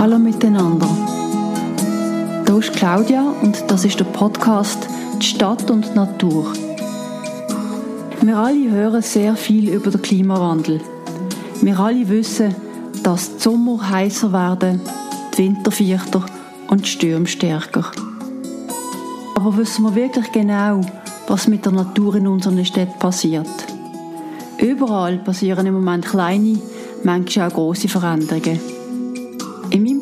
Hallo miteinander. Hier ist Claudia und das ist der Podcast Die Stadt und die Natur. Wir alle hören sehr viel über den Klimawandel. Wir alle wissen, dass die Sommer heißer werden, die Winter vierter und die Stürme stärker. Aber wissen wir wirklich genau, was mit der Natur in unseren Städten passiert? Überall passieren im Moment kleine, manchmal auch große Veränderungen.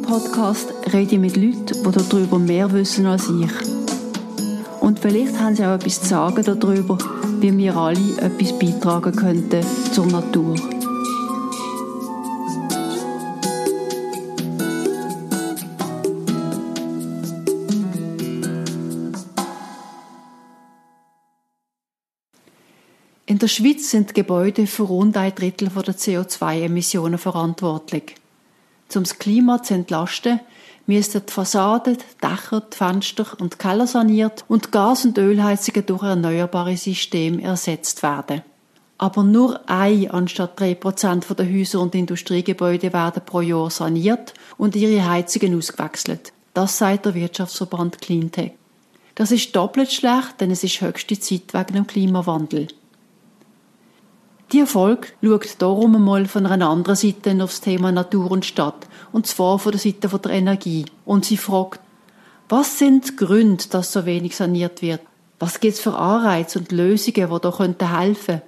Podcast rede ich mit Leuten, die darüber mehr wissen als ich. Und vielleicht haben sie auch etwas zu sagen darüber, wie wir alle etwas beitragen könnten zur Natur. In der Schweiz sind Gebäude für rund ein Drittel der CO2-Emissionen verantwortlich. Um das Klima zu entlasten, müssten die Fassaden, die Dächer, die Fenster und die Keller saniert und Gas- und Ölheizungen durch erneuerbare Systeme ersetzt werden. Aber nur ein anstatt drei Prozent der Häuser und Industriegebäude werden pro Jahr saniert und ihre Heizungen ausgewechselt. Das sagt der Wirtschaftsverband Cleantech. Das ist doppelt schlecht, denn es ist höchste Zeit wegen dem Klimawandel. Die Erfolg schaut darum einmal von einer anderen Seite aufs Thema Natur und Stadt, und zwar von der Seite der Energie. Und sie fragt, was sind die Gründe, dass so wenig saniert wird? Was gibt es für Anreize und Lösungen, die da könnten helfen?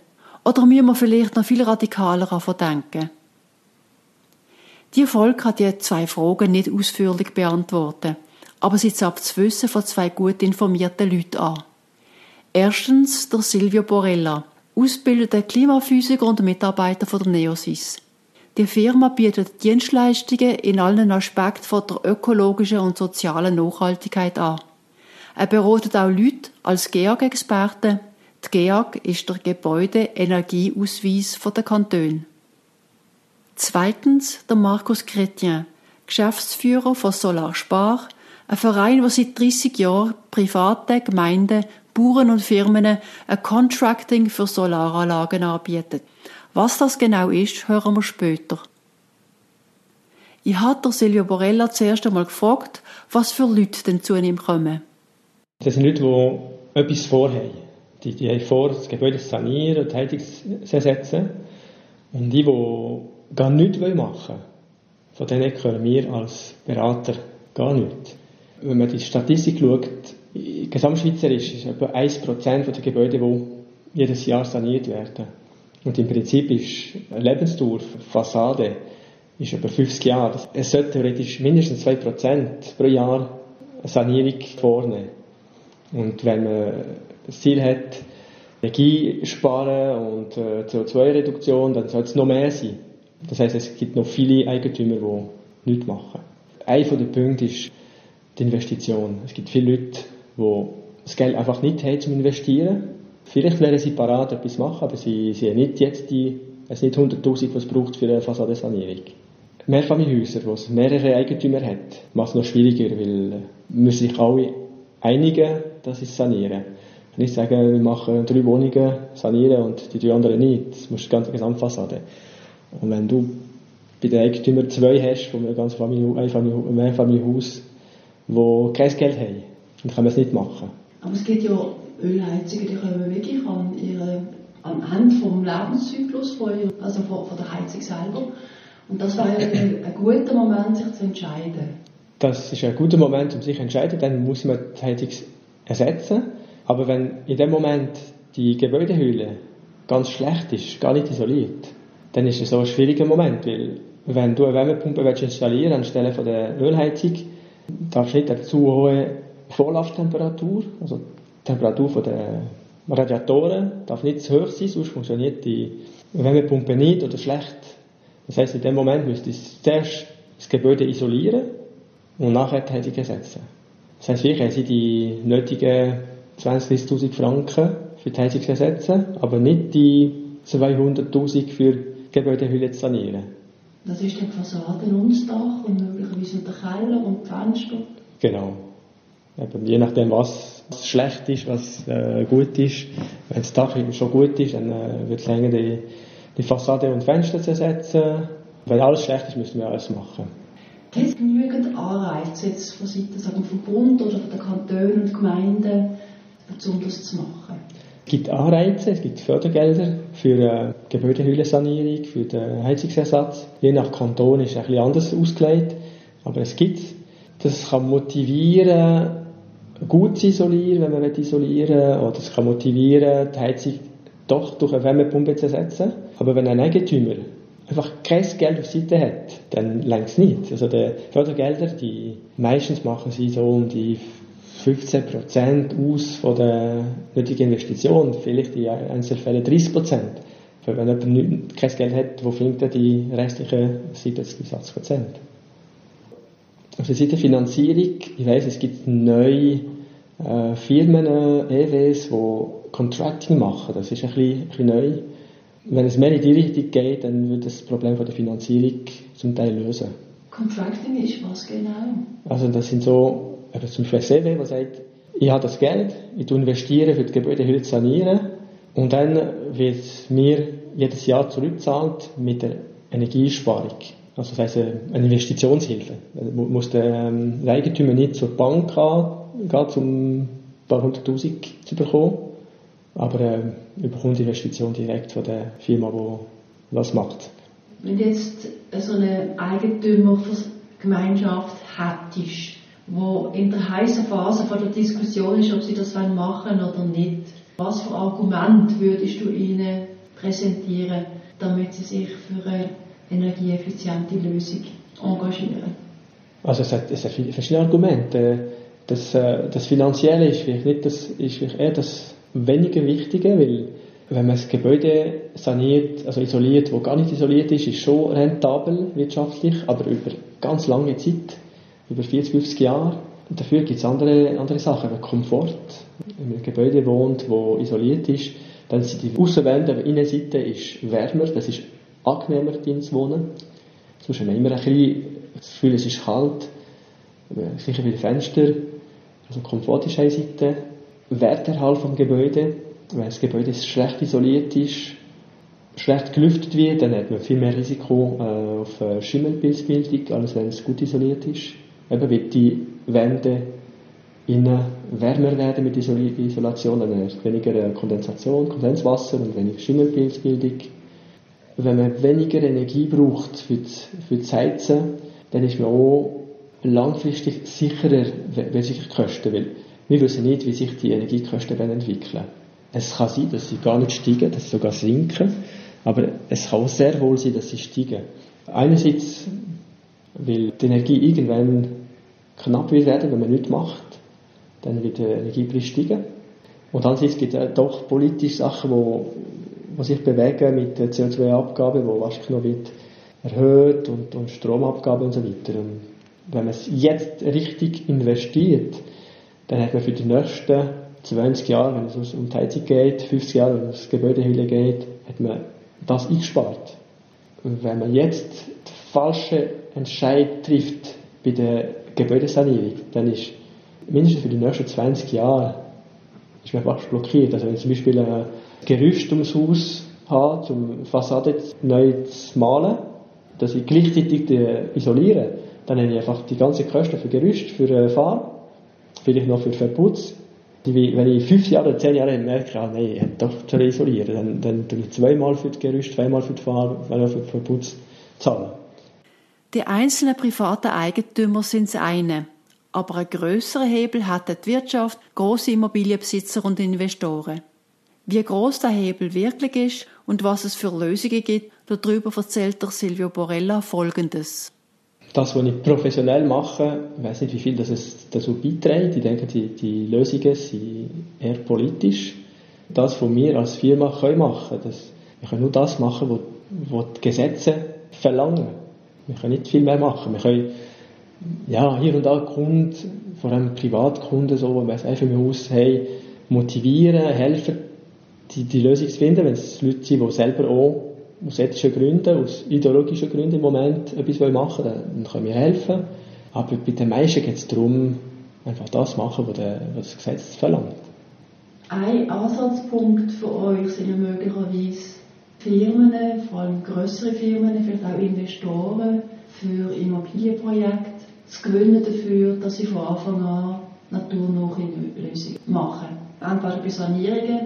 Oder müssen wir vielleicht noch viel radikaler davon denken? Die Erfolg kann die zwei Fragen nicht ausführlich beantworten, aber sie zapft das Wissen von zwei gut informierten Leuten an. Erstens der Silvio Borella, ausgebildeter Klimaphysiker und Mitarbeiter von der Neosys. Die Firma bietet Dienstleistungen in allen Aspekten von der ökologischen und sozialen Nachhaltigkeit an. Er beratet auch Leute als GEAG-Experte. Die GEAG ist der Gebäude-Energieausweis der Kantone. Zweitens der Markus Chrétien, Geschäftsführer von Solar Spar, ein Verein, der seit 30 Jahren private Gemeinden Bauern und Firmen ein Contracting für Solaranlagen anbieten. Was das genau ist, hören wir später. Ich hatte Silvio Borella zuerst einmal gefragt, was für Leute denn zu ihm kommen. Das sind Leute, die etwas vorhaben. Die, die haben vor, das Gebäude zu sanieren, die Heizung zu ersetzen. Und die, die gar nichts machen wollen, von denen können wir als Berater gar nichts. Wenn man die Statistik schaut, Gesamtschweizerisch ist etwa 1% der Gebäude, die jedes Jahr saniert werden. Und im Prinzip ist eine Lebensdauer Fassade ist etwa 50 Jahre. Es sollte theoretisch mindestens 2% pro Jahr eine Sanierung vornehmen. Und wenn man das Ziel hat, Energie sparen und äh, CO2-Reduktion, dann soll es noch mehr sein. Das heißt, es gibt noch viele Eigentümer, die nichts machen. Einer der Punkte ist die Investition. Es gibt viele Leute, die das Geld einfach nicht haben, zum investieren. Vielleicht wären sie parat, etwas machen, aber sie, sie haben nicht jetzt die, es nicht 100.000, was es braucht für eine Fassadensanierung. Mehrfamilienhäuser, wo es mehrere Eigentümer hat, macht es noch schwieriger, weil äh, müssen sich alle einigen, dass sie es sanieren. Nicht sagen, wir machen drei Wohnungen sanieren und die drei anderen nicht. Das muss die ganze Gesamtfassade. Und wenn du bei den Eigentümern zwei hast, von einem ganzen Familie, wo kein Geld haben, dann kann man es nicht machen. Aber es gibt ja Ölheizungen, die kommen wirklich an ihre, am Ende vom Lebenszyklus von, also von, von der Heizung selber. Und das wäre ein, ein guter Moment, sich zu entscheiden. Das ist ein guter Moment, um sich zu entscheiden. Dann muss man die Heizung ersetzen. Aber wenn in dem Moment die Gebäudehülle ganz schlecht ist, gar nicht isoliert, dann ist es so ein schwieriger Moment, weil wenn du eine Wärmepumpe installieren willst, anstelle von der Ölheizung, darfst du nicht eine zu hohe Vorlauftemperatur, also die Temperatur der Radiatoren darf nicht zu hoch sein, sonst funktioniert die Wärmepumpe nicht oder schlecht. Das heißt, in dem Moment müsste ich zuerst das Gebäude isolieren und nachher die Heizung ersetzen. Das heißt, wir haben die nötigen 20.000 Franken für die Heizung zu ersetzen, aber nicht die 200.000 für die Gebäudehülle zu sanieren. Das ist die Fassaden und das Dach und möglicherweise der Keller und die Fenster? Genau. Eben, je nachdem, was schlecht ist, was äh, gut ist. Wenn das Dach schon gut ist, dann äh, wird es länger die, die Fassade und Fenster zu ersetzen. Wenn alles schlecht ist, müssen wir alles machen. Es genügt Anreize jetzt von Seiten sagen, vom Bund oder von den Kantonen und Gemeinden, um das zu machen? Es gibt Anreize, es gibt Fördergelder für äh, Gebäudehüllensanierung, für den Heizungsersatz. Je nach Kanton ist es ein bisschen anders ausgelegt, aber es gibt Das kann motivieren, gut zu isolieren, wenn man isolieren will, oder es kann motivieren, die Heizung doch durch eine Wärmepumpe zu ersetzen. Aber wenn ein Eigentümer einfach kein Geld auf Seite hat, dann längst nicht. Also die Fördergelder, die meistens machen sie so um die 15% aus von der nötigen Investition, vielleicht in einzelnen Fällen 30% Wenn jemand kein Geld hat, wo findet er die restlichen 70 bis 80 Auf der Seite Finanzierung, ich weiss, es gibt neue äh, Firmen, EWs, die Contracting machen. Das ist ein bisschen, ein bisschen neu. Wenn es mehr in die Richtung geht, dann wird das Problem von der Finanzierung zum Teil lösen. Contracting ist was genau? Also das sind so, also zum Beispiel ein CW, der sagt, ich habe das Geld, ich investiere für die Gebäudehülle zu sanieren und dann wird mir jedes Jahr zurückgezahlt mit der Energiesparung. Also das heißt eine Investitionshilfe. Da muss der, ähm, der Eigentümer nicht zur Bank gehen, um ein paar hunderttausend zu bekommen, aber äh, überkommt die Investition direkt von der Firma, die das macht. Wenn du jetzt so eine Eigentümergemeinschaft hättest, wo in der heißen Phase von der Diskussion ist, ob sie das machen wollen oder nicht, was für Argument würdest du ihnen präsentieren, damit sie sich für eine energieeffiziente Lösung engagieren? Also es hat, es hat verschiedene Argumente. Das, äh, das Finanzielle ist vielleicht, nicht das, ist eher das weniger Wichtige, weil wenn man das Gebäude saniert, also isoliert, wo gar nicht isoliert ist, ist schon rentabel wirtschaftlich, aber über ganz lange Zeit, über 40, 50 Jahre. Dafür gibt es andere, andere Sachen, wie Komfort. Wenn man einem Gebäude wohnt, wo isoliert ist, dann sind die Außenwände, aber die Innenseite ist wärmer, das ist angenehmer drin zu wohnen. Sonst haben wir immer ein bisschen das Gefühl, es ist kalt, sicher bei den Fenstern. Also Komfort ist eine Seite. Werterhalt vom Gebäude. Wenn das Gebäude schlecht isoliert ist, schlecht gelüftet wird, dann hat man viel mehr Risiko äh, auf äh, Schimmelpilzbildung, als wenn es gut isoliert ist. Eben wird die Wände innen wärmer werden mit Isolation, dann ist weniger äh, Kondensation, Kondenswasser und weniger Schimmelpilzbildung. Wenn man weniger Energie braucht für das, für das Heizen, dann ist man auch langfristig sicherer, wenn sich die Kosten, weil wir wissen nicht, wie sich die Energiekosten entwickeln. Es kann sein, dass sie gar nicht steigen, dass sie sogar sinken, aber es kann auch sehr wohl sein, dass sie steigen. Einerseits, weil die Energie irgendwann knapp wird werden, wenn man nichts macht, dann wird der Energiepreis steigen. Und andererseits gibt es doch politische Sachen, die, die sich bewegen mit der CO2-Abgabe, die wahrscheinlich noch wird erhöht und, und Stromabgabe und so weiter. Und wenn man es jetzt richtig investiert, dann hat man für die nächsten 20 Jahre, wenn es um die Heizung geht, 50 Jahre, wenn es um Gebäudehülle geht, hat man das eingespart. Und wenn man jetzt den falschen Entscheid trifft bei der Gebäudesanierung, dann ist mindestens für die nächsten 20 Jahre ist man fast blockiert. Also wenn ich zum Beispiel ein Gerüst ums Haus habe, um Fassade neu zu malen, dass ich gleichzeitig isoliere, dann habe ich einfach die ganzen Kosten für Gerüst, für Farbe, vielleicht noch für Verputz. Wenn ich fünf Jahre oder zehn Jahre merke, ah, nein, ich doch zu isolieren, dann, dann tue ich zweimal für das Gerüst, zweimal für die Farbe, zweimal für den Verputz zahlen. Die einzelnen privaten Eigentümer sind das eine. Aber einen grösseren Hebel hat die Wirtschaft, grosse Immobilienbesitzer und Investoren. Wie groß der Hebel wirklich ist und was es für Lösungen gibt, darüber erzählt der Silvio Borella Folgendes das, was ich professionell mache, ich weiß nicht, wie viel das dazu beiträgt. Ich denke, die, die Lösungen sind eher politisch. Das, was wir als Firma können machen können, wir können nur das machen, was, die Gesetze verlangen. Wir können nicht viel mehr machen. Wir können, ja, hier und da Kunden, vor allem Privatkunden, so, es einfach im Haus haben, motivieren, helfen, die, die Lösung zu finden, wenn es Leute sind, die selber auch aus ethischen Gründen, aus ideologischen Gründen im Moment etwas machen wollen, dann können wir helfen. Aber bei den meisten geht es darum, einfach das machen, was, das Gesetz verlangt. Ein Ansatzpunkt für euch sind ja möglicherweise Firmen, vor allem größere Firmen, vielleicht auch Investoren für Immobilienprojekte, das Gewinnen dafür, dass sie von Anfang an naturnahe Lösungen machen. Entweder bei Sanierungen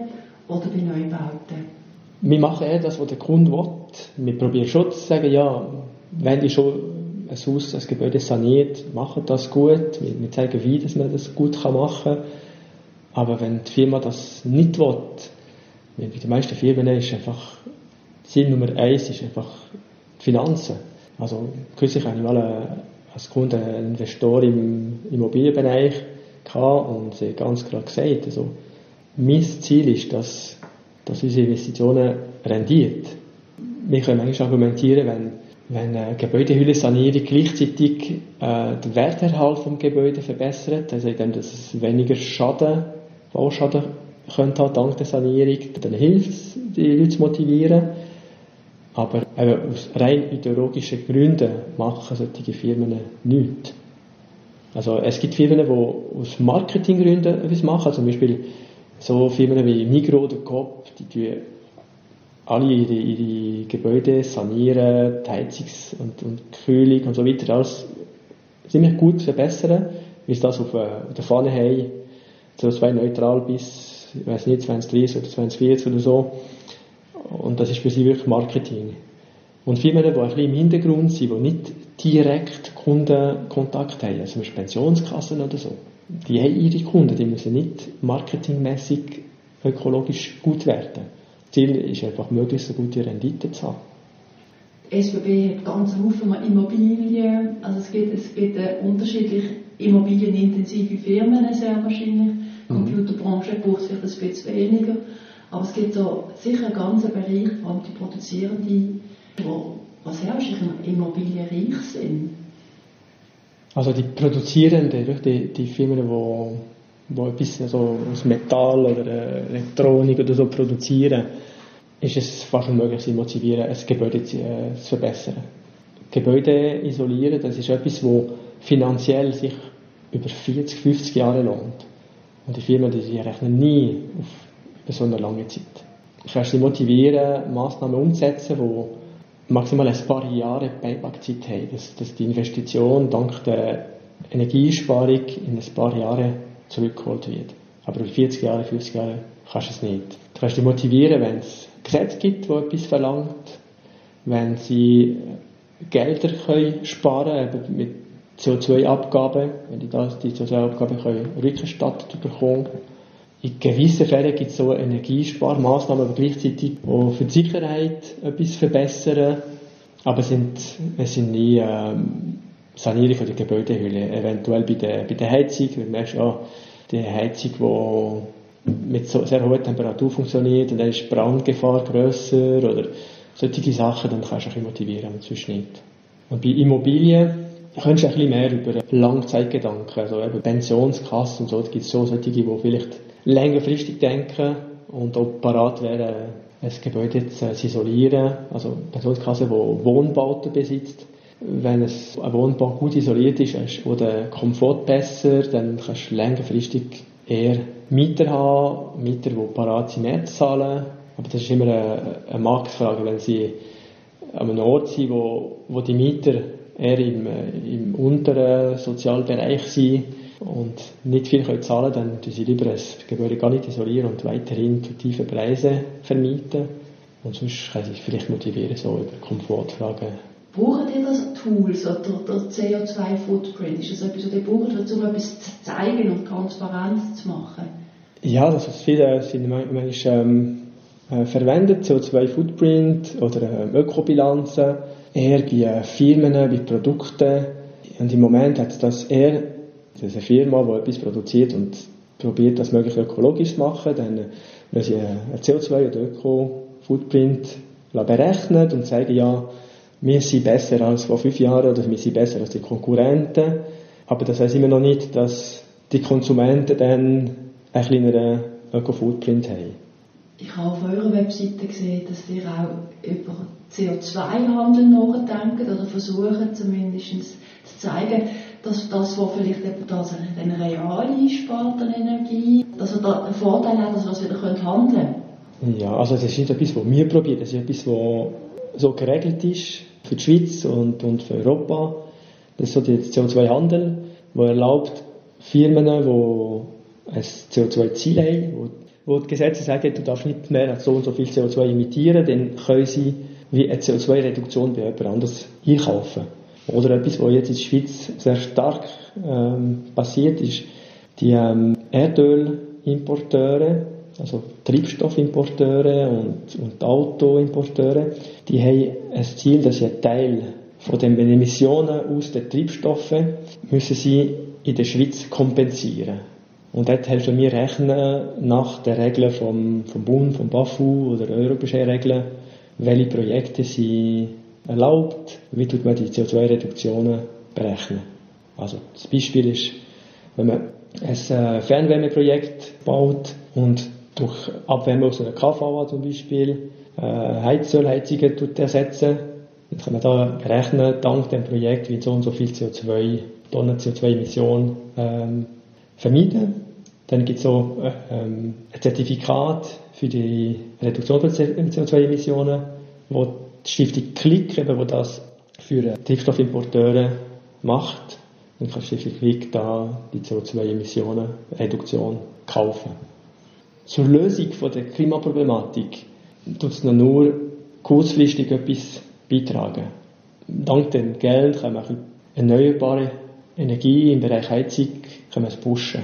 oder bei Neubauten. Wir machen eher das, was der Kunde will. Wir probieren schon zu sagen, ja, wenn die schon ein Haus, ein Gebäude saniert, machen das gut. Wir, wir zeigen, wie dass man das gut machen kann. Aber wenn die Firma das nicht will, bei den meisten Firmen ist einfach Ziel Nummer eins ist einfach die Finanzen. Also kürzlich hatte ich mal als Kunde einen Investor im Immobilienbereich und sie ganz klar gesagt, also mein Ziel ist, dass, dass unsere Investitionen rendiert. Wir können manchmal argumentieren, wenn, wenn eine Gebäudehüllensanierung gleichzeitig äh, den Werterhalt vom Gebäude verbessert, also indem es weniger Schaden, Bauschaden könnte haben dank der Sanierung, dann hilft es, die Leute zu motivieren. Aber eben aus rein ideologischen Gründen machen solche Firmen nichts. Also es gibt Firmen, die aus Marketinggründen etwas machen, zum Beispiel so Firmen wie Migro oder Coop, die tun alle ihre, ihre Gebäude sanieren, die Heizungs- und, und Kühlung und so weiter, alles ziemlich gut verbessern, wie sie das auf, äh, der Fahne haben, CO2-neutral bis, ich weiß nicht, 2030 oder 2040 oder so. Und das ist für sie wirklich Marketing. Und Firmen, die ein bisschen im Hintergrund sind, die nicht direkt Kundenkontakt haben, also zum Beispiel Pensionskassen oder so, die haben ihre Kunden, die müssen nicht marketingmäßig ökologisch gut werden. Das Ziel ist einfach, möglichst eine gute Rendite zu haben. SBB hat ganz viele Immobilien, also es gibt, es gibt unterschiedliche immobilienintensive Firmen sehr wahrscheinlich. Mhm. Computerbranche braucht vielleicht ein bisschen weniger. Aber es gibt so sicher einen ganzen Bereich, vor allem die Produzierenden, wo, was herrscht, immobilienreich sind. Also die Produzierenden, die, die Firmen, die, die etwas also aus Metall oder Elektronik oder so produzieren, ist es fast unmöglich, sie motivieren, ein Gebäude zu, äh, zu verbessern. Gebäude isolieren, das ist etwas, das finanziell sich über 40, 50 Jahre lohnt. Und die Firmen, die, rechnen nie auf so eine lange Zeit. Du kannst sie motivieren, Massnahmen umzusetzen, die maximal ein paar Jahre Payback-Zeit haben, dass, dass die Investition dank der Energiesparung in ein paar Jahren zurückgeholt wird. Aber über 40 Jahre, 50 Jahre kannst du es nicht. Du kannst sie motivieren, wenn es Gesetze gibt, die etwas verlangt, wenn sie Gelder können sparen können, mit CO2-Abgaben, wenn die, das, die CO2-Abgaben rückerstattet bekommen in gewissen Fällen gibt es so Energiesparmaßnahmen, aber gleichzeitig die für die Sicherheit etwas verbessern. Aber es sind, es sind nie ähm, Sanierung der Gebäudehülle. Eventuell bei der, bei der Heizung, wenn du merkst, ja, die Heizung, die mit so sehr hoher Temperatur funktioniert und dann ist Brandgefahr grösser oder solche Sachen, dann kannst du ein motivieren, aber sonst nicht. Und bei Immobilien kannst du ein bisschen mehr über Langzeitgedanken, also eben Pensionskassen und so, da gibt es so solche, die vielleicht längerfristig denken und auch parat wären, ein Gebäude zu isolieren. Also eine Pensionskasse, die Wohnbauten besitzt. Wenn es ein Wohnbau gut isoliert ist, ist der Komfort besser, dann kannst du längerfristig eher Mieter haben, Mieter, die parat sind, mehr zu zahlen. Aber das ist immer eine, eine Marktfrage, wenn sie an einem Ort sind, wo, wo die Mieter eher im, im unteren Sozialbereich sind, und nicht viel können zahlen dann tun sie lieber das Gebäude gar nicht isolieren und weiterhin zu tiefen Preisen vermieten. Und sonst können sie sich vielleicht motivieren, so über Komfortfragen. Brauchen ihr das Tools oder der CO2-Footprint? Ist das etwas, was ihr braucht, um etwas zu zeigen und transparent zu machen? Ja, das ist viele sind manchmal ähm, äh, verwendet, CO2-Footprint oder ähm, Ökobilanzen, eher bei äh, Firmen, bei Produkten. Und im Moment hat das eher das ist eine Firma, die etwas produziert und probiert, das möglichst ökologisch zu machen. Dann wenn sie einen CO2- oder Öko-Footprint berechnen und sagen, ja, wir sind besser als vor fünf Jahren oder wir sind besser als die Konkurrenten. Aber das heißt immer noch nicht, dass die Konsumenten dann einen kleineren Öko-Footprint haben. Ich habe auf eurer Webseite gesehen, dass ihr auch über CO2-Handel nachdenkt oder versuchen zumindest zu zeigen, dass das, was vielleicht eben das eine real einspart an Energie, dass er da einen Vorteil hat, dass wir es wieder handeln können? Ja, also das ist nicht etwas, was wir probieren, das ist etwas, was so geregelt ist für die Schweiz und, und für Europa. Das ist so der CO2-Handel, der erlaubt Firmen, die ein CO2-Ziel haben, wo, wo die Gesetze sagen, du darfst nicht mehr so und so viel CO2 emittieren, dann können sie wie eine CO2-Reduktion bei jemand anders einkaufen. Oder etwas, was jetzt in der Schweiz sehr stark ähm, passiert ist, die ähm, Erdölimporteure, also Treibstoffimporteure und, und Autoimporteure, die haben ein Ziel, dass sie einen Teil von den Emissionen aus den Treibstoffen müssen sie in der Schweiz kompensieren. Und dort helfen wir rechnen nach den Regeln vom, vom Bund, vom BAFU oder europäischen Regeln, welche Projekte sind erlaubt, wie tut man die CO2-Reduktionen berechnen. Also das Beispiel ist, wenn man ein äh, Fernwärmeprojekt baut und durch Abwärme aus einer KVA zum Beispiel äh, Heizölheizungen ersetzen, dann kann man da berechnen, dank dem Projekt, wie so und so viel CO2, Tonnen CO2-Emissionen ähm, vermeiden. Dann gibt es so äh, ähm, ein Zertifikat für die Reduktion von CO2-Emissionen, wo die Stiftung Klick, eben, wo das für Treibstoffimporteure macht. Dann kann die Stiftung Klick da die CO2-Emissionen Reduktion kaufen. Zur Lösung von der Klimaproblematik tut es nur kurzfristig etwas beitragen. Dank dem Geld kann man erneuerbare Energie im Bereich Heizung pushen.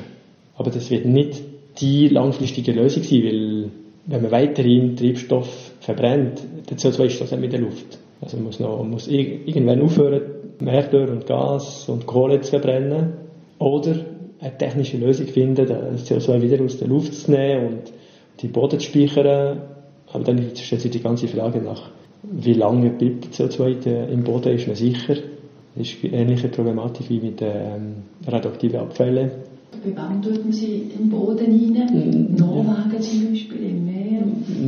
Aber das wird nicht die langfristige Lösung sein, weil wenn man weiterhin Treibstoff verbrennt, der CO2-Stoß in der Luft. Also man muss, noch, muss irgendwann aufhören, Erdöl und Gas und Kohle zu verbrennen. Oder eine technische Lösung finden, das CO2 wieder aus der Luft zu nehmen und die Boden zu speichern. Aber dann stellt sich die ganze Frage nach, wie lange bleibt der CO2 im Boden, ist man sicher. Das ist eine ähnliche Problematik wie mit den ähm, radioaktiven Abfällen. Bei wem tut man sie im Boden rein? Mm, Norwegen ja. zum Beispiel?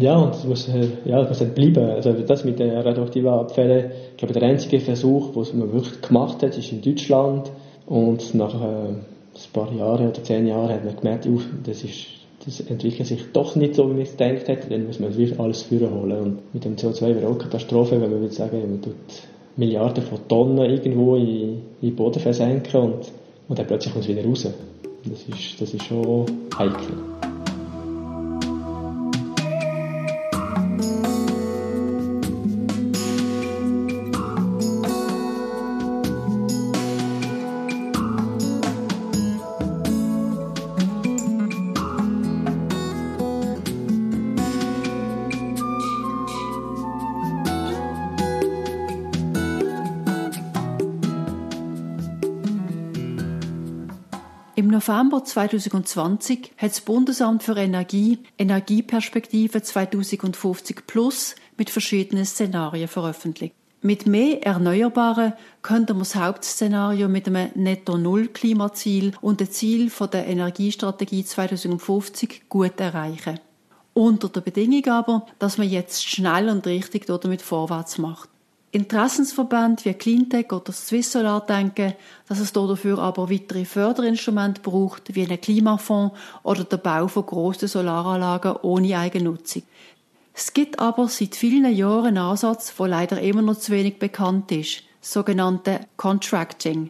Ja, und das muss, äh, ja, muss halt bleiben. Also das mit den radioaktiven Abfällen, ich glaube, der einzige Versuch, den man wirklich gemacht hat, ist in Deutschland. Und nach äh, ein paar Jahren oder zehn Jahren hat man gemerkt, das ist das entwickelt sich doch nicht so, wie man es gedacht hätte, dann muss man wirklich alles führen holen. Und mit dem CO2 wäre auch Katastrophe, wenn man würde sagen, man tut Milliarden von Tonnen irgendwo in, in den Boden versenken und, und dann plötzlich kommt es wieder raus. Das ist, das ist schon heikel. November 2020 hat das Bundesamt für Energie Energieperspektive 2050 Plus mit verschiedenen Szenarien veröffentlicht. Mit mehr Erneuerbaren könnte man das Hauptszenario mit einem Netto-Null-Klimaziel und dem Ziel der Energiestrategie 2050 gut erreichen. Unter der Bedingung aber, dass man jetzt schnell und richtig damit vorwärts macht. Interessensverbände wie Cleantech oder Swiss Solar denken, dass es dafür aber weitere Förderinstrumente braucht, wie einen Klimafonds oder der Bau von grossen Solaranlagen ohne Eigennutzung. Es gibt aber seit vielen Jahren einen Ansatz, der leider immer noch zu wenig bekannt ist, sogenannte Contracting.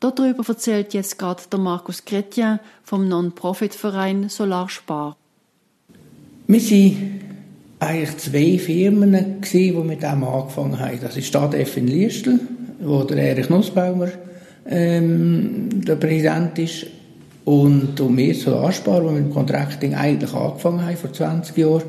Darüber erzählt jetzt gerade der Markus Chrétien vom Non-Profit-Verein Solarspar. Wir sind eigentlich zwei Firmen, gewesen, die mit dem angefangen haben. Das ist Stadt F in Liestel, wo der Erich Nussbaumer ähm, der Präsident ist. Und, und wir Solarspar, die mit dem Contracting eigentlich angefangen haben, vor 20 Jahren.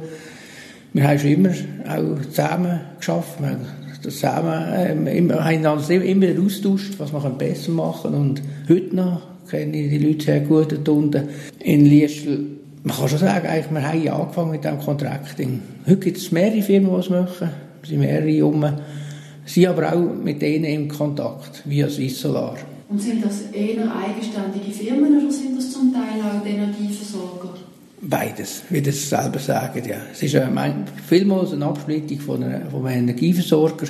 Wir haben schon immer auch zusammen geschafft. Wir haben zusammen, ähm, haben uns immer austauscht, was wir besser machen können. Und heute noch kenne ich die Leute sehr gut in Liestel man kann schon sagen, eigentlich, wir haben ja angefangen mit dem Contracting. Heute gibt es mehrere Firmen, die es machen. Es sind mehrere um. sind aber auch mit denen in Kontakt, via Swiss Solar. Und sind das eher eigenständige Firmen oder sind das zum Teil auch die Energieversorger? Beides, wie das selber sagen, ja. Es ist äh, vielmals eine Absplittung von, einer, von einem Energieversorger,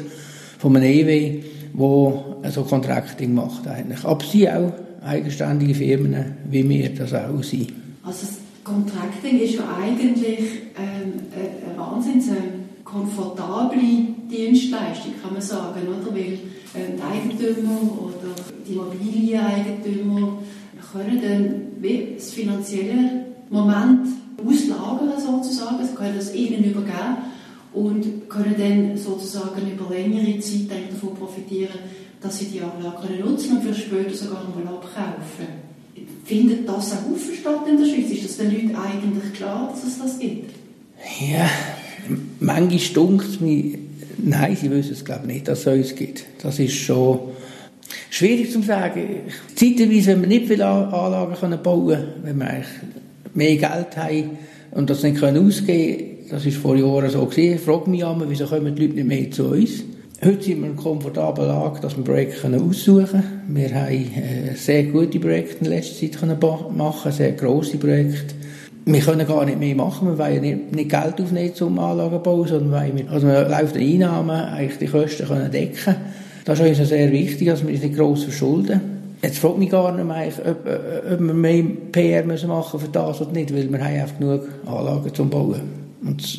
von einem EW, der so Contracting macht eigentlich. Aber sie auch eigenständige Firmen, wie wir das auch sind. Also Contracting ist ja eigentlich ähm, eine wahnsinnig komfortable Dienstleistung, kann man sagen, oder? Weil ähm, die Eigentümer oder die Immobilieneigentümer können dann wie das finanzielle Moment auslagern sozusagen, sie können das ihnen übergeben und können dann sozusagen über längere Zeit davon profitieren, dass sie die Anlage nutzen und für später sogar mal abkaufen. Findet das auch offen statt in der Schweiz? Ist das den Leuten eigentlich klar, dass es das gibt? Ja, manchmal stunkt mich, nein, sie wissen es glaube ich nicht, dass es uns gibt. Das ist schon schwierig zu sagen. Zeitweise, wenn wir nicht viele Anlagen bauen können, wenn wir eigentlich mehr Geld haben und das nicht ausgeben können, das war vor Jahren so gewesen, frage mich immer, wieso kommen die Leute nicht mehr zu uns? Heute sind wir in einer komfortablen Lage, dass wir Projekte aussuchen können. Wir haben äh, sehr gute Projekte in letzter Zeit machen, sehr grosse Projekte. Wir können gar nicht mehr machen, wir wollen nicht, Geld aufnehmen zum Anlagenbau, sondern weil wir, also wir laufende Einnahmen eigentlich die Kosten können decken Das ist uns sehr wichtig, dass wir uns nicht gross verschulden. Jetzt fragt mich gar nicht mehr, ob, ob wir mehr PR müssen machen für das oder nicht, weil wir haben einfach genug Anlagen zum Bauen. Und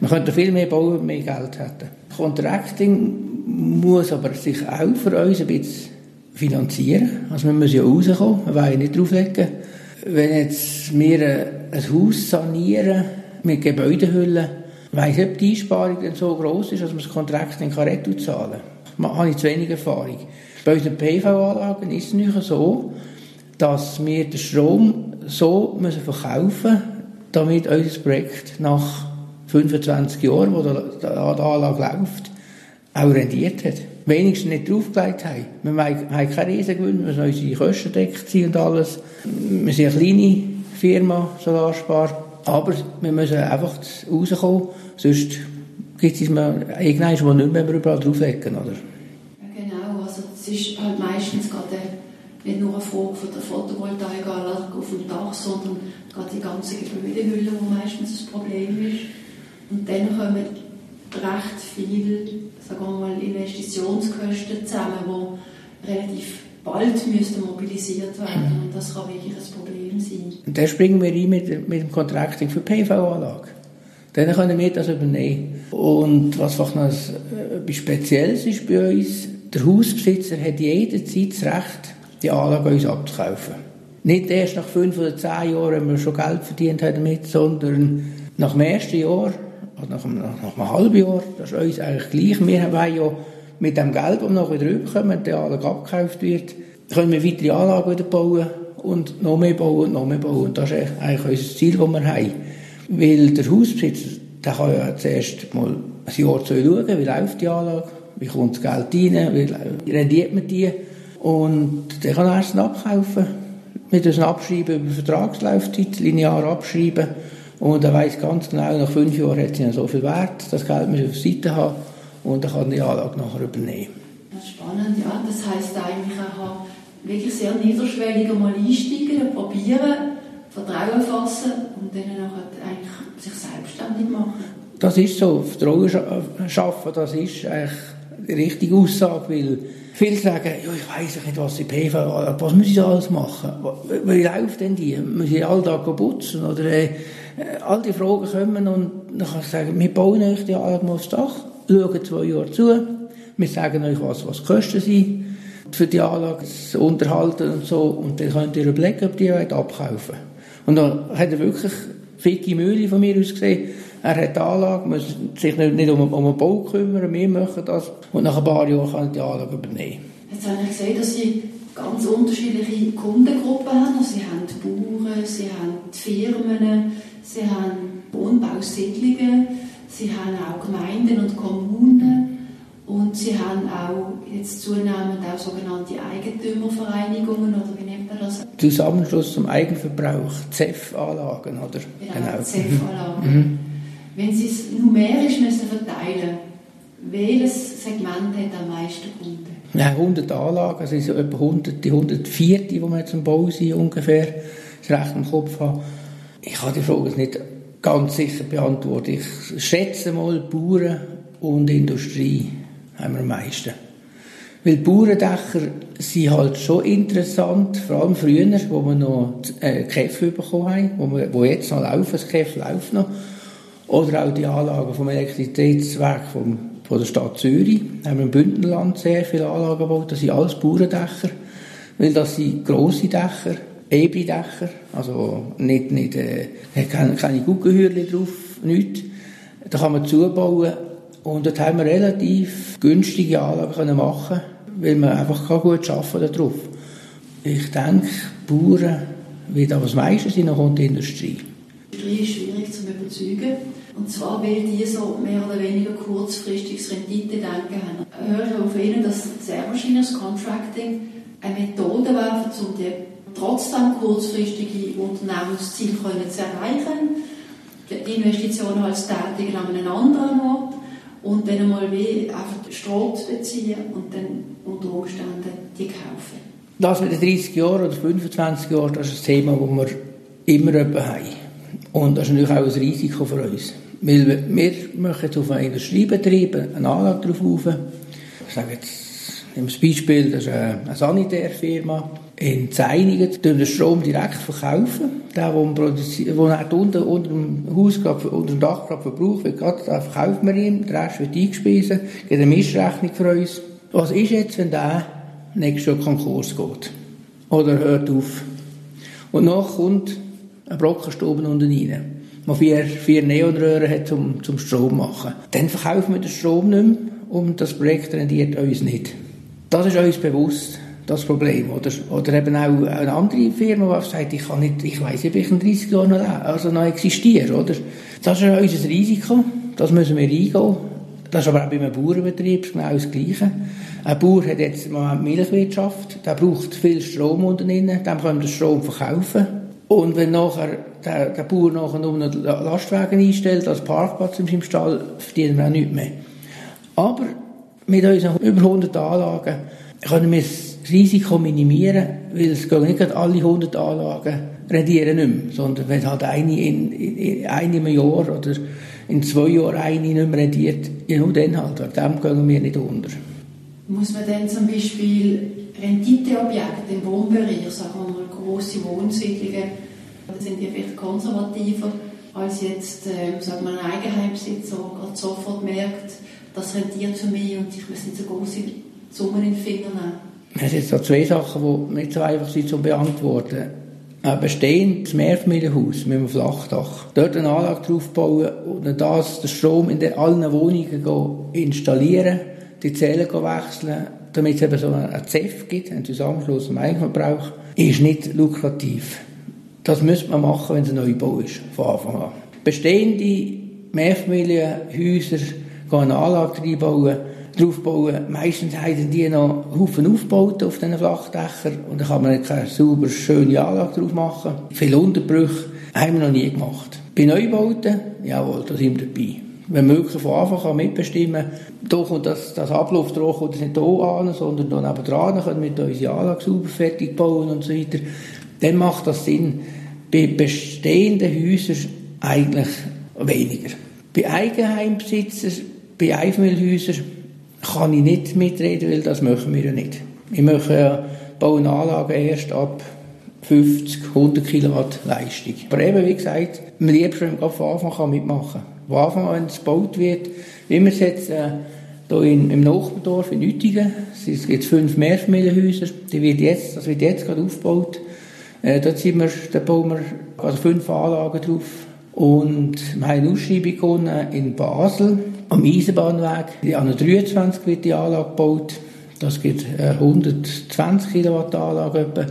man könnte viel mehr bauen, wenn wir mehr Geld hätten. Contracting muss aber sich auch für uns ein bisschen finanzieren. Also wir müssen ja rauskommen, wir wollen nicht drauflegen. Wenn jetzt wir ein Haus sanieren mit Gebäudehüllen, weiss ich, ob die Einsparung dann so groß ist, dass man das Contracting kann zahlen kann. Da habe ich zu wenig Erfahrung. Bei unseren PV-Anlagen ist es nicht so, dass wir den Strom so verkaufen müssen, damit unser Projekt nach 25 Jahren, wo die Anlage läuft, auch rendiert hat. Wenigstens nicht draufgelegt haben. Wir haben keine Riesengewinn, wir müssen unsere Kosten deckt und alles. Wir sind eine kleine Firma, Solarspar. Aber wir müssen einfach rauskommen, sonst gibt es mal irgendwann, wo nicht mehr überall drauflegen, oder? Genau, also es ist halt meistens gerade nicht nur eine Frage von der Photovoltaikanlage auf dem Dach, sondern gerade die ganze Gebäudehülle, die meistens das Problem ist. Und dann kommen recht viele sagen wir mal, Investitionskosten zusammen, die relativ bald müssten mobilisiert werden und das kann wirklich ein Problem sein. Und dann springen wir rein mit, mit dem Contracting für PV-Anlage. Dann können wir das übernehmen. Und was noch etwas Spezielles ist bei uns, der Hausbesitzer hat jederzeit das Recht, die Anlage uns abzukaufen. Nicht erst nach fünf oder zehn Jahren, wenn wir schon Geld verdient haben damit, sondern nach dem ersten Jahr also nach, einem, nach einem halben Jahr, das ist uns eigentlich gleich. Wir haben ja mit dem Geld, das wir noch wieder rüberkommen, der Anlage abgekauft wird, können wir weitere Anlagen wieder bauen und noch mehr bauen und noch mehr bauen. Das ist eigentlich unser Ziel, das wir haben. Weil der Hausbesitzer, der kann ja zuerst mal ein Jahr zu schauen, wie läuft die Anlage, wie kommt das Geld rein, wie rendiert man die. Und der kann erst abkaufen, mit uns abschreiben über Vertragslaufzeit, linear abschreiben und er weiß ganz genau, nach fünf Jahren hat sie so viel Wert, das Geld muss auf der Seite haben und er kann die Anlage nachher übernehmen. Das ist spannend, ja. Das heisst eigentlich auch wirklich sehr niederschwellig mal einsteigen, probieren, Vertrauen fassen und dann nachher eigentlich sich selbstständig machen. Das ist so, Vertrauen schaffen, das ist eigentlich richtige Aussage, weil viele sagen, ja, ich weiß nicht, was die PV, was muss ich alles machen? Wie läuft denn die? Muss ich all Tag putzen? Oder äh, all die Fragen kommen und dann kann ich sagen, wir bauen euch die Anlage aufs Dach, schauen zwei Jahre zu, wir sagen euch, was, was Kosten sind für die Anlage, das Unterhalten und so, und dann könnt ihr überlegen, ob die abkaufen Und dann hat er wirklich ficke Mühle von mir aus gesehen, er hat die Anlage, muss sich nicht, nicht um, um den Bau kümmern, wir machen das. Und nach ein paar Jahren kann er die Anlage übernehmen. Jetzt habe ich gesehen, dass Sie ganz unterschiedliche Kundengruppen haben. Also Sie haben Bauern, Sie haben Firmen, Sie haben Wohnbausiedlungen, Sie haben auch Gemeinden und Kommunen und Sie haben auch jetzt zunehmend auch sogenannte Eigentümervereinigungen oder wie? Zusammenschluss zum Eigenverbrauch, ZEF-Anlagen, oder? Genau, genau. ZEF-Anlagen. Mhm. Wenn Sie es numerisch müssen verteilen welches Segment hat am meisten Kunden? Ja, 100 Anlagen, also so etwa 100, die 104, die wir jetzt im Bau sind ungefähr, das recht im Kopf habe. Ich kann die Frage nicht ganz sicher beantworten. Ich schätze mal, Bauern und Industrie haben wir am meisten. Weil Bauerndächer sind halt schon interessant, vor allem früher, wo wir noch äh, Käfer bekommen haben, wo, wir, wo jetzt noch laufen, das Käfer läuft noch. Oder auch die Anlagen vom Elektrizitätswerk, vom von der Stadt Zürich. Da haben wir im Bündnerland sehr viele Anlagen gebaut. Das sind alles Bauerndächer, weil das sind grosse Dächer, Ebri-Dächer, also nicht, nicht, äh, keine, keine Guggenhürle drauf, nichts. Da kann man zubauen und dort haben wir relativ günstige Anlagen können machen weil man einfach gut arbeiten darauf. Ich denke, Bauern wird das meiste sein, dann kommt die Industrie. Die Industrie ist schwierig zu überzeugen. Und zwar, weil die so mehr oder weniger kurzfristiges Rendite-Denken haben. Höre ich auf Ihnen, dass sehr wahrscheinlich das Contracting eine Methode wäre, um die trotzdem kurzfristige Unternehmensziele zu erreichen. Die Investitionen als tätigen an einem anderen Ort und dann mal wie einfach Stroh zu beziehen und dann unter Umständen die kaufen. Das mit den 30 Jahren oder 25 Jahren, das ist ein Thema, das wir immer haben. Und das ist natürlich auch ein Risiko für uns. Weil wir machen auf einen Industriebetrieb eine Anlage drauf auf. Ich sage jetzt, im Beispiel, das ist eine Sanitärfirma in Zeinigen, die den Strom direkt verkaufen. Der, den er unter, unter dem Haus, unter dem Dach verbraucht wird, gerade, verkaufen wir ihm, der Rest wird eingespeisen, gibt eine Mischrechnung für uns. Was ist jetzt, wenn der nächstes Jahr Konkurs geht? Oder hört auf? Und noch kommt ein Brockenstrom unten rein man vier, vier Neonröhren hat zum, zum Strom machen. Dann verkaufen wir den Strom nicht mehr und das Projekt rendiert uns nicht. Das ist uns bewusst, das Problem. Oder, oder eben auch eine andere Firma, die sagt, ich kann nicht, ich weiss nicht, ob ich in 30 Jahren noch, also noch existiere, oder? Das ist unser Risiko, das müssen wir eingehen. Das ist aber auch bei einem Bauernbetrieb genau das Gleiche. Ein Bauer hat jetzt im Moment Milchwirtschaft, der braucht viel Strom unten drin, dem können wir den Strom verkaufen. Und wenn nachher der, der Bauer nachher nur einen Lastwagen einstellt als Parkplatz in seinem Stall, verdienen wir auch nichts mehr. Aber mit unseren über 100 Anlagen können wir das Risiko minimieren, weil es gehen nicht alle 100 Anlagen rendieren nicht mehr, sondern wenn halt eine in, in einem Jahr oder in zwei Jahren eine nicht mehr rendiert, ja nur dann halt, wegen dem gehen wir nicht unter. Muss man dann zum Beispiel Renditeobjekte im Wohnbereich, sagen wir mal grosse Wohnsiedlungen, sind die vielleicht konservativer als jetzt, äh, sagen wir, ein Eigenheimbesitzer, der sofort merkt, das rentiert für mich und ich muss nicht so große Summen in den Finger nehmen. Es sind so zwei Sachen, die nicht so einfach sind zu beantworten. Ein bestehendes Mehrfamilienhaus mit einem Flachdach. Dort eine Anlage draufbauen und das, den Strom in allen Wohnungen installieren, die Zellen wechseln, damit es eben so einen ZEF gibt, einen Zusammenschluss im Eigenverbrauch, ist nicht lukrativ. Das müsste man machen, wenn es ein Neubau ist, von Anfang an. Bestehende Mehrfamilienhäuser gehen eine Anlage reinbauen, draufbauen. Meistens haben die noch Haufen aufgebaut auf diesen Flachdächern und dann kann man keine sauber schöne Anlage drauf machen. Viele Unterbrüche haben wir noch nie gemacht. Bei Neubauten, jawohl, da sind wir dabei. Wenn wirklich von Anfang an mitbestimmen da kommt das, das Abluftdruck kommt nicht hier an, sondern hier nebenan, können wir unsere Anlage sauber fertig bauen und so weiter, dann macht das Sinn. Bei bestehenden Häusern eigentlich weniger. Bei Eigenheimbesitzern bei Einfamilienhäusern kann ich nicht mitreden, weil das machen wir ja nicht. Wir machen ja bauen Anlagen erst ab 50, 100 Kilowatt Leistung. Aber eben, wie gesagt, am liebsten, wenn man von Anfang an mitmachen kann. Von Anfang an, wenn es gebaut wird, wie wir es jetzt äh, hier in, im Nachbardorf in Uetingen, es gibt fünf Mehrfamilienhäuser, die wird jetzt, das wird jetzt gerade aufgebaut. Äh, dort sind wir, da bauen wir also fünf Anlagen drauf. Und wir haben eine Ausschreibung in Basel am Eisenbahnweg. An der 23 wird die Anlage gebaut. Das gibt 120 Kilowatt Anlage etwa.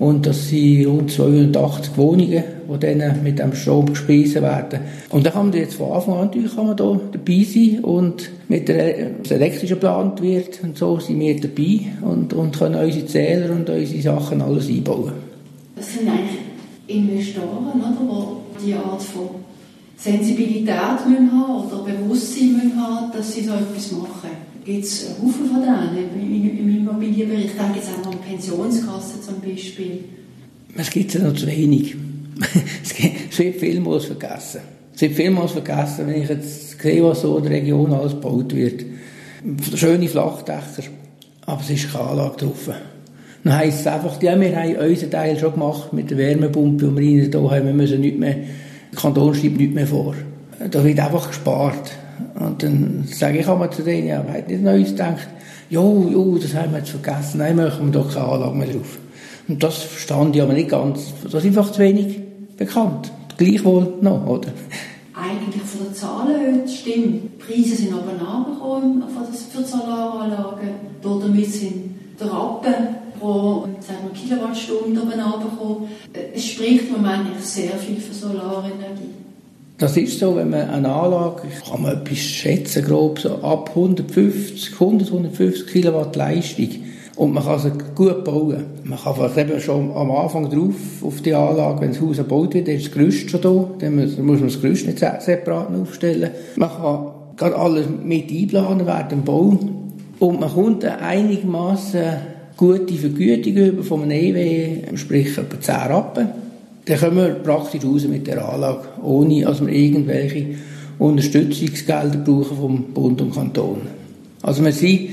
Und das sind rund 280 Wohnungen, die dann mit dem Strom gespeisen werden. Und da kann man jetzt von Anfang an kann man da dabei sein und mit der das elektrische geplant wird und so sind wir dabei und, und können unsere Zähler und unsere Sachen alles einbauen. Das sind eigentlich Investoren, oder, die die Art von Sensibilität haben oder Bewusstsein haben, dass sie so etwas machen. Gibt es Haufen von denen im Immobilienbereich? Ich denke jetzt auch noch Pensionskassen zum Beispiel. Es gibt ja noch zu wenig. es wird vielmals vergessen. Es wird vielmals vergessen, wenn ich jetzt sehe, was so in der Region alles gebaut wird. Schöne Flachdächer, aber es ist keine Anlage drauf. Dann heisst es einfach, ja, wir haben unseren Teil schon gemacht mit der Wärmepumpe, die wir da haben. Wir müssen nicht mehr, der Kanton schreibt nicht mehr vor. Da wird einfach gespart. Und dann sage ich einmal zu denen, ja, hat nicht Neues gedacht? Jo, jo, das haben wir jetzt vergessen, nein, machen wir doch keine Anlage mehr drauf. Und das verstand ich aber nicht ganz, das ist einfach zu wenig bekannt. Gleichwohl noch, oder? Eigentlich von den Zahlen her stimmt. Die Preise sind aber nachgekommen für die Solaranlagen. Damit sind der Rappen pro sagen wir, Kilowattstunde oben runtergekommen. Es spricht man eigentlich sehr viel für Solarenergie. Das ist so, wenn man eine Anlage, kann man etwas schätzen, grob so ab 150, 100, 150 Kilowatt Leistung. Und man kann sie gut bauen. Man kann vielleicht eben schon am Anfang drauf auf die Anlage, wenn das Haus gebaut wird, ist das Gerüst schon da. Dann muss man das Gerüst nicht separat aufstellen. Man kann alles mit einplanen während dem Bau. Und man kommt einigermaßen gute Vergütung über von einem EW, sprich etwa 10 Rappen. Dann kommen wir praktisch raus mit der Anlage, ohne dass wir irgendwelche Unterstützungsgelder brauchen vom Bund und Kanton. Also wir sind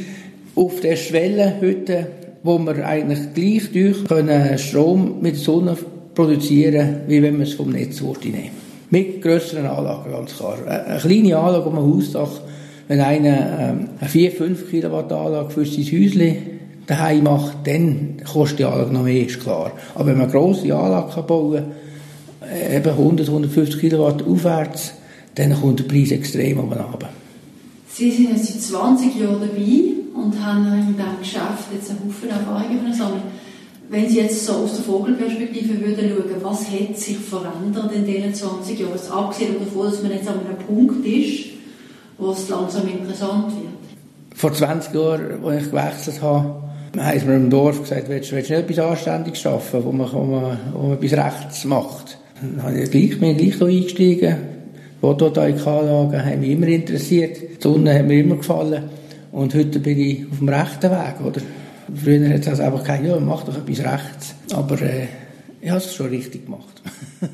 auf der Schwelle heute, wo wir eigentlich gleich durch können Strom mit Sonne produzieren, wie wenn wir es vom Netz nehmen. Mit grösseren Anlagen, ganz klar. Eine kleine Anlage um ein Hausdach, wenn einer ähm, eine 4-5 Kilowatt Anlage für sein Häuschen daheim macht, dann kostet die Anlage noch mehr, ist klar. Aber wenn man eine grosse Anlage bauen kann, äh, eben 100, 150 Kilowatt aufwärts, dann kommt der Preis extrem oben runter. Sie sind jetzt seit 20 Jahren dabei und haben in diesem Geschäft jetzt einen Haufen Erfahrungen sammeln. Wenn Sie jetzt so aus der Vogelperspektive würden schauen, was hat sich verändert in diesen 20 Jahren? Also abgesehen davon, dass man jetzt an einem Punkt ist, wo es langsam interessant wird. Vor 20 Jahren, als ich gewechselt habe, haben wir im Dorf gesagt, willst, willst du nicht etwas Anständiges schaffen, wo man, wo man, wo man etwas Rechts macht? Dann habe ich gleich, bin gleich eingestiegen. Photovoltaikanlagen haben mich immer interessiert. Die Sonne hat mir immer gefallen. Und heute bin ich auf dem rechten Weg, oder? Früher hat es also einfach gesagt, ja, mach doch etwas rechts. Aber äh, ich habe es schon richtig gemacht.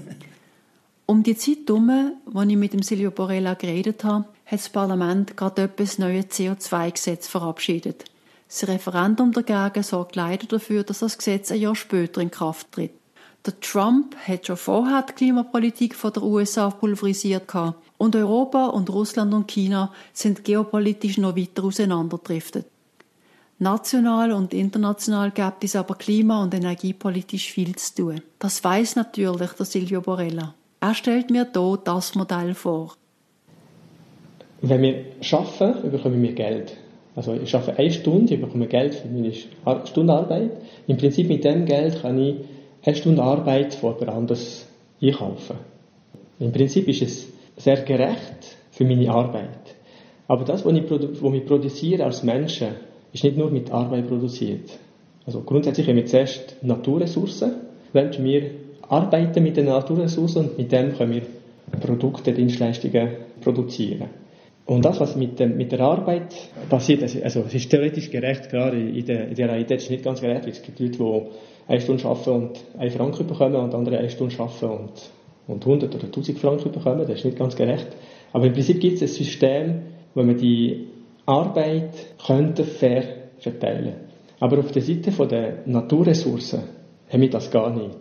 um die Zeit herum, als ich mit dem Silvio Borella geredet habe, hat das Parlament gerade etwas neues CO2-Gesetz verabschiedet. Das Referendum dagegen sorgt leider dafür, dass das Gesetz ein Jahr später in Kraft tritt. Der Trump hat schon vorher die Klimapolitik von der USA pulverisiert und Europa und Russland und China sind geopolitisch noch weiter auseinanderdriftet. National und international gibt es aber klima- und energiepolitisch viel zu tun. Das weiß natürlich der Silvio Borella. Er stellt mir hier das Modell vor. Wenn wir arbeiten, bekommen wir Geld. Also ich arbeite eine Stunde, ich bekomme Geld für meine Stunde Arbeit. Im Prinzip mit dem Geld kann ich eine Stunde Arbeit von jemand anderes einkaufen. Im Prinzip ist es sehr gerecht für meine Arbeit. Aber das, was ich, was ich produziere als Menschen, ist nicht nur mit Arbeit produziert. Also grundsätzlich haben wir zuerst Naturressourcen, wenn wir arbeiten mit den Naturressourcen und mit dem können wir Produkte, Dienstleistungen produzieren. Und das, was mit, dem, mit der Arbeit passiert, also, es ist theoretisch gerecht, klar, in der, in der Realität ist es nicht ganz gerecht, weil es gibt Leute, die eine Stunde arbeiten und einen Franken bekommen und andere eine Stunde arbeiten und, und 100 oder 1000 Franken bekommen, das ist nicht ganz gerecht. Aber im Prinzip gibt es ein System, wo man die Arbeit könnte fair verteilen Aber auf der Seite der Naturressourcen haben wir das gar nicht.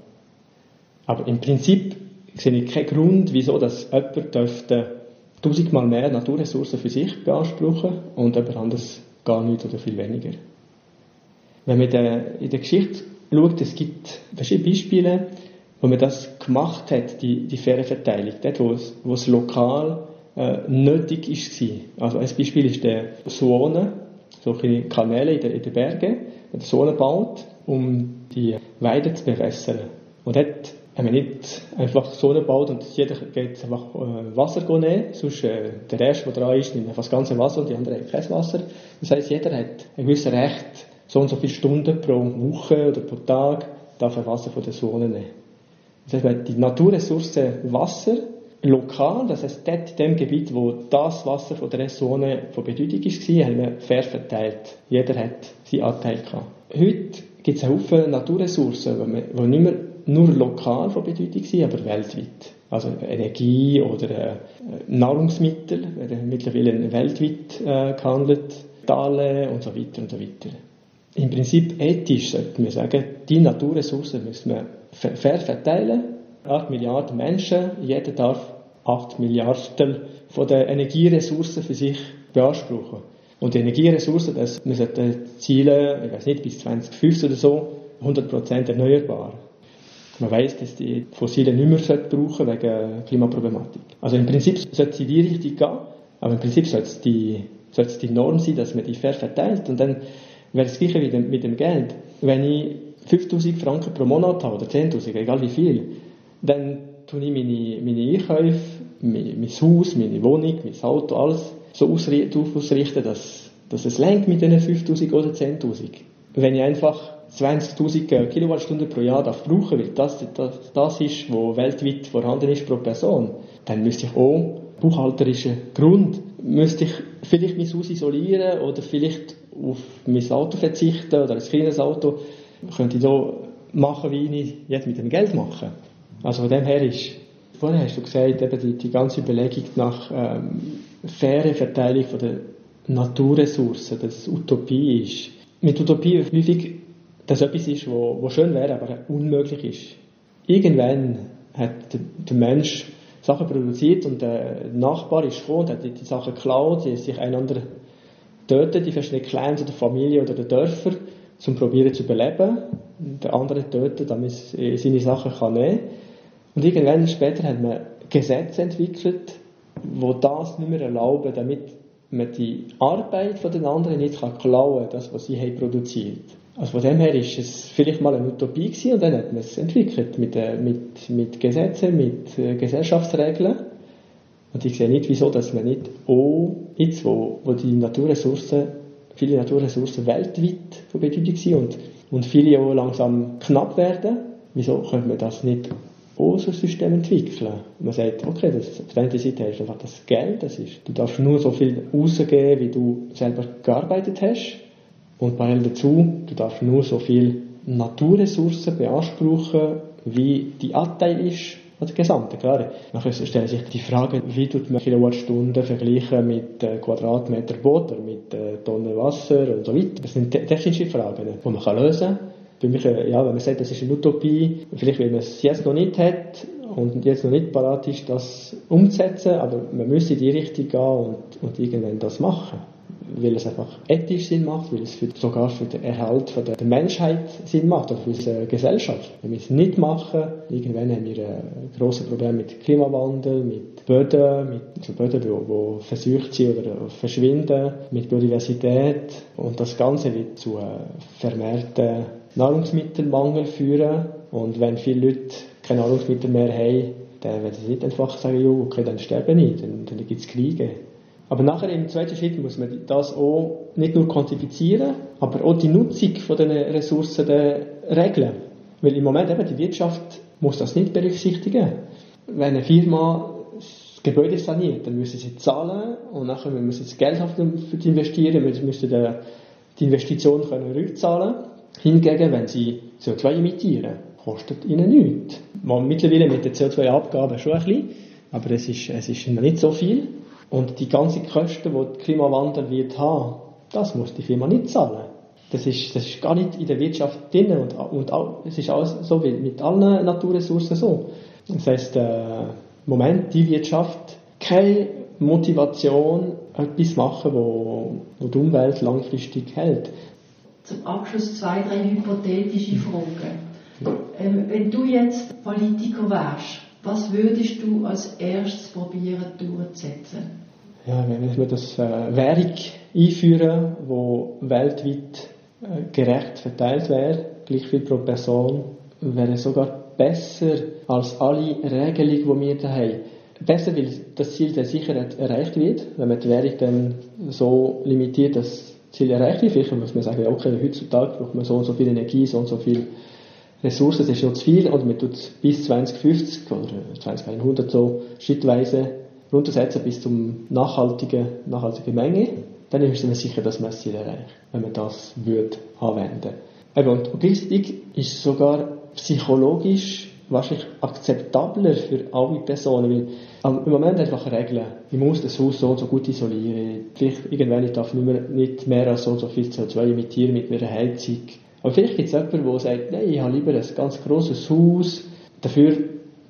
Aber im Prinzip sehe ich keinen Grund, wieso dass jemand dürfte tausendmal mehr Naturressourcen für sich beanspruchen und jemand anderes gar nicht oder viel weniger. Wenn man in der Geschichte schaut, es gibt verschiedene Beispiele, wo man das gemacht hat, die, die faire Verteilung, dort, wo es, wo es lokal äh, nötig war. Also ein Beispiel ist der Suone, solche Kanäle in den, in den Bergen, der Suone baut, um die Weide zu bewässern. Und dort haben wir nicht einfach so gebaut und jeder geht einfach äh, Wasser nehmen, sonst äh, der Erste, der dran ist, nimmt einfach das ganze Wasser und die anderen haben kein Wasser. Das heisst, jeder hat ein gewisses Recht, so und so viele Stunden pro Woche oder pro Tag darf er Wasser von der Sonne nehmen. Das heißt, die Naturressource Wasser lokal, das heißt dort in dem Gebiet, wo das Wasser von der Sonne von Bedeutung war, haben wir fair verteilt. Jeder hat seinen Anteil gehabt. Heute gibt es einen Haufen Naturressourcen, die nicht mehr nur lokal von Bedeutung sind, aber weltweit. Also Energie oder äh, Nahrungsmittel werden mittlerweile weltweit äh, gehandelt, Daten und so weiter und so weiter. Im Prinzip ethisch sollte man sagen, die Naturressourcen müssen wir fair verteilen. 8 Milliarden Menschen, jeder darf 8 Milliarden von den Energieressourcen für sich beanspruchen. Und die Energieressourcen, das, wir sollten Ziele, ich weiß nicht, bis 2050 oder so, 100% erneuerbar. Man weiß, dass die Fossilen nicht mehr brauchen wegen Klimaproblematik. Also im Prinzip sollte es in die Richtung gehen, aber im Prinzip sollte es die, sollte es die Norm sein, dass man die fair verteilt. Und dann wäre es gleiche wie mit dem Geld. Wenn ich 5000 Franken pro Monat habe oder 10.000, egal wie viel, dann tue ich meine, meine Einkäufe, mein, mein Haus, meine Wohnung, mein Auto, alles so ausrichten, dass, dass es lenkt mit diesen 5000 oder 10.000. Wenn ich einfach 20.000 Kilowattstunden pro Jahr darf brauchen, weil das, das, das ist, was weltweit vorhanden ist pro Person, dann müsste ich auch buchhalterischen Grund, müsste ich vielleicht mein Haus isolieren oder vielleicht auf mein Auto verzichten oder ein kleines Auto, könnte ich so machen, wie ich jetzt mit dem Geld mache. Also von dem her ist, vorher hast du gesagt, eben die, die ganze Überlegung nach ähm, faire Verteilung von der Naturressourcen, dass Utopie ist. Mit Utopie häufig das etwas ist, wo, wo schön wäre, aber unmöglich ist. Irgendwann hat der, der Mensch Sachen produziert und der Nachbar ist gekommen und hat die Sachen geklaut, die sich einander töten, die verschiedenen Clans oder Familien oder Dörfer, zum probieren zu überleben. Der andere töten, damit er seine Sachen kann nehmen Und irgendwann später hat man Gesetze entwickelt, wo das nicht mehr erlauben, damit man die Arbeit von den anderen nicht kann klauen, das, was sie haben produziert. Also von dem her ist es vielleicht mal eine Utopie gewesen und dann hat man es entwickelt mit, äh, mit, mit Gesetzen, mit äh, Gesellschaftsregeln. Und ich sehe nicht, wieso, dass man nicht auch jetzt, wo, wo die Naturressourcen, viele Naturressourcen weltweit von Bedeutung sind und, und viele auch langsam knapp werden, wieso könnte man das nicht auch so ein System entwickeln? Man sagt, okay, das, auf der einen Seite hast du einfach das Geld, das ist, du darfst nur so viel rausgeben, wie du selber gearbeitet hast. Und parallel dazu, du darfst nur so viel Naturressourcen beanspruchen, wie die Anteil ist an der gesamten. Klar, man stellt sich die Frage, wie tut man Kilowattstunden vergleichen mit äh, Quadratmeter Boot oder mit äh, Tonnen Wasser und so weiter. Das sind technische Fragen, die man kann lösen kann. Für mich, äh, ja, wenn man sagt, das ist eine Utopie, vielleicht weil man es jetzt noch nicht hat und jetzt noch nicht parat ist, das umzusetzen, aber man müsste in die Richtung gehen und, und irgendwann das machen weil es einfach ethisch Sinn macht, weil es für, sogar für den Erhalt von der Menschheit Sinn macht, oder für unsere Gesellschaft. Wenn wir es nicht machen, irgendwann haben wir ein grosses Problem mit Klimawandel, mit Böden, mit also Böden, die, versucht sind oder verschwinden, mit Biodiversität und das Ganze wird zu vermehrten Nahrungsmittelmangel führen und wenn viele Leute keine Nahrungsmittel mehr haben, dann werden sie nicht einfach sagen, okay, dann sterben nicht, dann, dann gibt es Kriege. Aber nachher im zweiten Schritt muss man das auch nicht nur quantifizieren, aber auch die Nutzung von den Ressourcen regeln. Weil im Moment eben die Wirtschaft muss das nicht berücksichtigen. Wenn eine Firma das Gebäude saniert, dann müssen sie zahlen und nachher müssen sie Geld für die investieren, müssen die Investition können rückzahlen. Hingegen, wenn sie CO2 emittieren, kostet ihnen nichts. Mittlerweile mit den CO2-Abgaben schon ein bisschen, aber es ist, es ist nicht so viel. Und die ganzen Kosten, die der Klimawandel wird haben, das muss die Firma nicht zahlen. Das ist, das ist gar nicht in der Wirtschaft drin und, und auch, es ist alles so wie mit allen Naturressourcen so. Das heißt, äh, im Moment die Wirtschaft keine Motivation, etwas machen, wo, wo die Umwelt langfristig hält. Zum Abschluss zwei, drei hypothetische Fragen. Ähm, wenn du jetzt Politiker wärst, was würdest du als erstes probieren durchzusetzen? Ja, wenn wir das äh, Währung einführen, wo weltweit äh, gerecht verteilt wäre, gleich viel pro Person, wäre sogar besser als alle Regelungen, die wir da haben. Besser, weil das Ziel der Sicherheit erreicht wird, wenn man die Währung dann so limitiert, dass das Ziel erreicht wird. Vielleicht muss man sagen, okay, heutzutage braucht man so und so viel Energie, so und so viel Ressourcen, das ist noch zu viel, und man tut es bis 2050 oder 2100 so schrittweise runtersetzen bis zum nachhaltigen, nachhaltigen Menge, dann ist man sicher, dass man das Ziel erreicht, wenn man das würde anwenden. Eben, und gleichzeitig ist sogar psychologisch wahrscheinlich akzeptabler für alle Personen, weil im Moment einfach Regeln. Ich muss das Haus so und so gut isolieren. Vielleicht irgendwann ich darf nicht mehr, nicht mehr als so und so viel CO2 emittieren mit meiner Heizung. Aber vielleicht gibt es jemanden, der sagt, nein, ich habe lieber ein ganz grosses Haus, dafür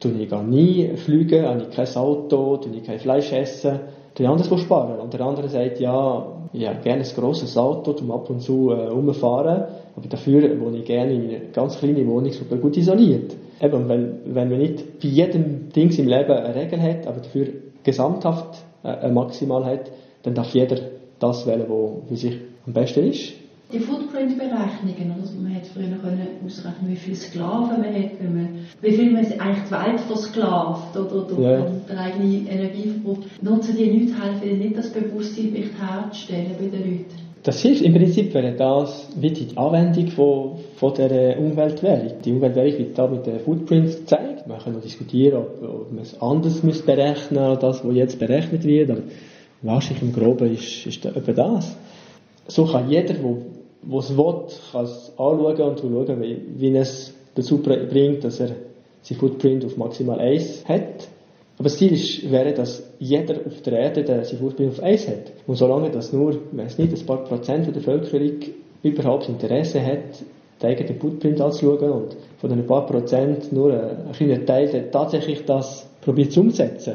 tue ich nie fliegen, habe ich kein Auto, tue ich kein Fleisch essen, tue ich anders sparen. Und der andere sagt, ja, ich habe gerne ein grosses Auto, um ab und zu äh, rumfahren, aber dafür wohne ich gerne in einer ganz kleinen Wohnung, super gut isoliert. Eben, wenn, wenn man nicht bei jedem Ding im Leben eine Regel hat, aber dafür gesamthaft äh, Maximal hat, dann darf jeder das wählen, was für sich am besten ist. Die Footprint-Berechnungen, also man hätte früher können ausrechnen, wie viele Sklaven man hat, wenn man, wie viel man eigentlich die Welt versklavt oder, oder ja. der eigene Energieverbrauch. Nutzen die Leute helfen nicht, das Bewusstsein herzustellen bei den Leuten? Das hilft im Prinzip, wäre das wie die Anwendung von, von der Umweltwährung. Die Umweltwährung wird da mit den Footprints gezeigt. Man kann noch diskutieren, ob, ob man es anders berechnen muss, das, was jetzt berechnet wird. Aber wahrscheinlich im Groben ist, ist etwa das. So kann jeder, der es will, kann es anschauen und schauen, wie, wie es dazu bringt, dass er sein Footprint auf maximal 1 hat. Aber das Ziel ist, wäre, dass jeder auf der Erde der sein Footprint auf 1 hat. Und solange das nur, es nicht ein paar Prozent der Bevölkerung überhaupt Interesse hat, den eigenen Footprint anzuschauen und von den paar Prozent nur ein kleiner Teil tatsächlich das probiert zu umsetzen,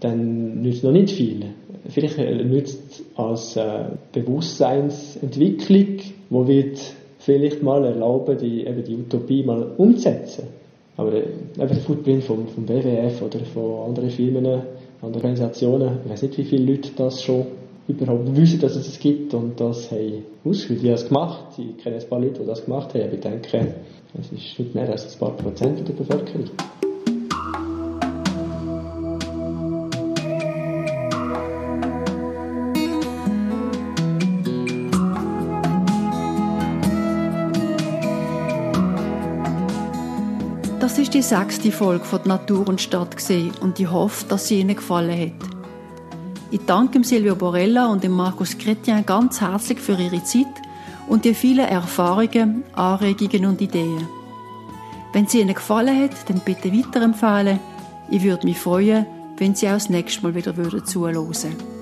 dann nützt noch nicht viel. Vielleicht nützt als äh, Bewusstseinsentwicklung, wo wird vielleicht mal erlauben, die, eben die Utopie mal umzusetzen. Aber äh, eben der Footprint vom, vom WWF oder von anderen Firmen, anderen Organisationen, ich weiß nicht, wie viele Leute das schon überhaupt wissen, dass es es gibt und das haben ausgeführt. Die haben es gemacht. Ich kenne ein paar Leute, die das gemacht haben. Aber ich denke, es ist nicht mehr als ein paar Prozent der Bevölkerung. Die sechste Folge von Natur und Stadt gesehen und ich hoffe, dass sie Ihnen gefallen hat. Ich danke Silvio Borella und Markus Chrétien ganz herzlich für ihre Zeit und die vielen Erfahrungen, Anregungen und Ideen. Wenn sie Ihnen gefallen hat, dann bitte weiterempfehlen. Ich würde mich freuen, wenn Sie auch das nächste Mal wieder zuhören würden.